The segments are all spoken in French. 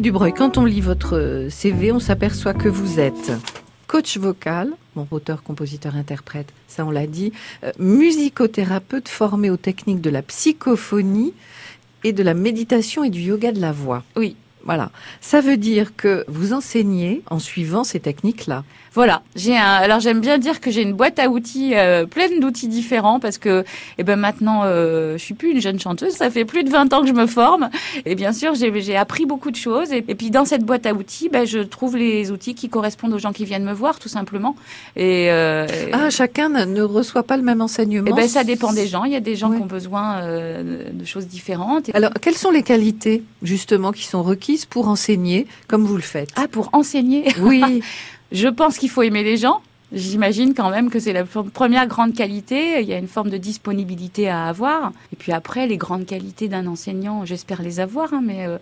Dubreuil, quand on lit votre CV, on s'aperçoit que vous êtes coach vocal, bon, auteur, compositeur, interprète, ça on l'a dit, euh, musicothérapeute formé aux techniques de la psychophonie et de la méditation et du yoga de la voix. Oui. Voilà. Ça veut dire que vous enseignez en suivant ces techniques-là. Voilà, j'ai un. Alors j'aime bien dire que j'ai une boîte à outils euh, pleine d'outils différents parce que, eh ben maintenant, euh, je suis plus une jeune chanteuse. Ça fait plus de 20 ans que je me forme et bien sûr j'ai appris beaucoup de choses. Et, puis dans cette boîte à outils, ben, je trouve les outils qui correspondent aux gens qui viennent me voir, tout simplement. Et euh, ah, chacun ne reçoit pas le même enseignement. Eh ben ça dépend des gens. Il y a des gens qui ont besoin euh, de choses différentes. Alors quelles sont les qualités justement qui sont requises pour enseigner comme vous le faites Ah, pour enseigner. Oui. Je pense qu'il faut aimer les gens. J'imagine quand même que c'est la première grande qualité. Il y a une forme de disponibilité à avoir. Et puis après, les grandes qualités d'un enseignant, j'espère les avoir, hein, mais euh,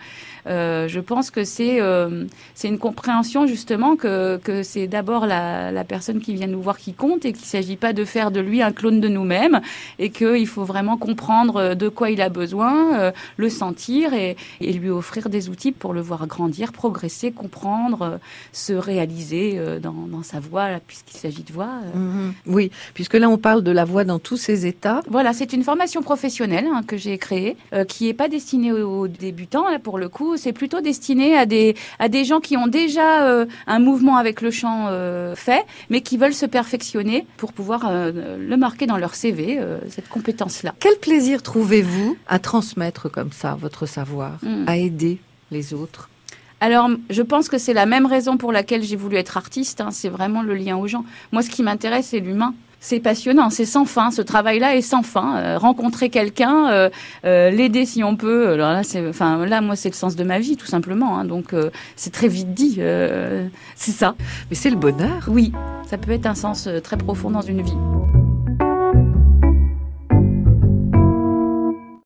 euh, je pense que c'est euh, c'est une compréhension justement que, que c'est d'abord la, personne qui vient nous voir qui compte et qu'il ne s'agit pas de faire de lui un clone de nous-mêmes et qu'il faut vraiment comprendre de quoi il a besoin, le sentir et, lui offrir des outils pour le voir grandir, progresser, comprendre, se réaliser dans, dans sa voix puisqu'il s'agit de voix. Mhm. Oui, puisque là on parle de la voix dans tous ses états. Voilà, c'est une formation professionnelle hein, que j'ai créée qui n'est pas destinée aux, débutants là pour le coup c'est plutôt destiné à des, à des gens qui ont déjà euh, un mouvement avec le chant euh, fait, mais qui veulent se perfectionner pour pouvoir euh, le marquer dans leur CV, cette compétence-là. Quel plaisir trouvez-vous à transmettre comme ça votre savoir, hmm. à aider les autres alors, je pense que c'est la même raison pour laquelle j'ai voulu être artiste. Hein, c'est vraiment le lien aux gens. Moi, ce qui m'intéresse, c'est l'humain c'est passionnant, c'est sans fin. Ce travail-là est sans fin. Euh, rencontrer quelqu'un, euh, euh, l'aider si on peut. Alors là, c'est, enfin là, moi, c'est le sens de ma vie, tout simplement. Hein. donc, c'est très vite dit. c'est ça. Mais c'est le bonheur. Oui, ça peut être un sens très profond dans une vie.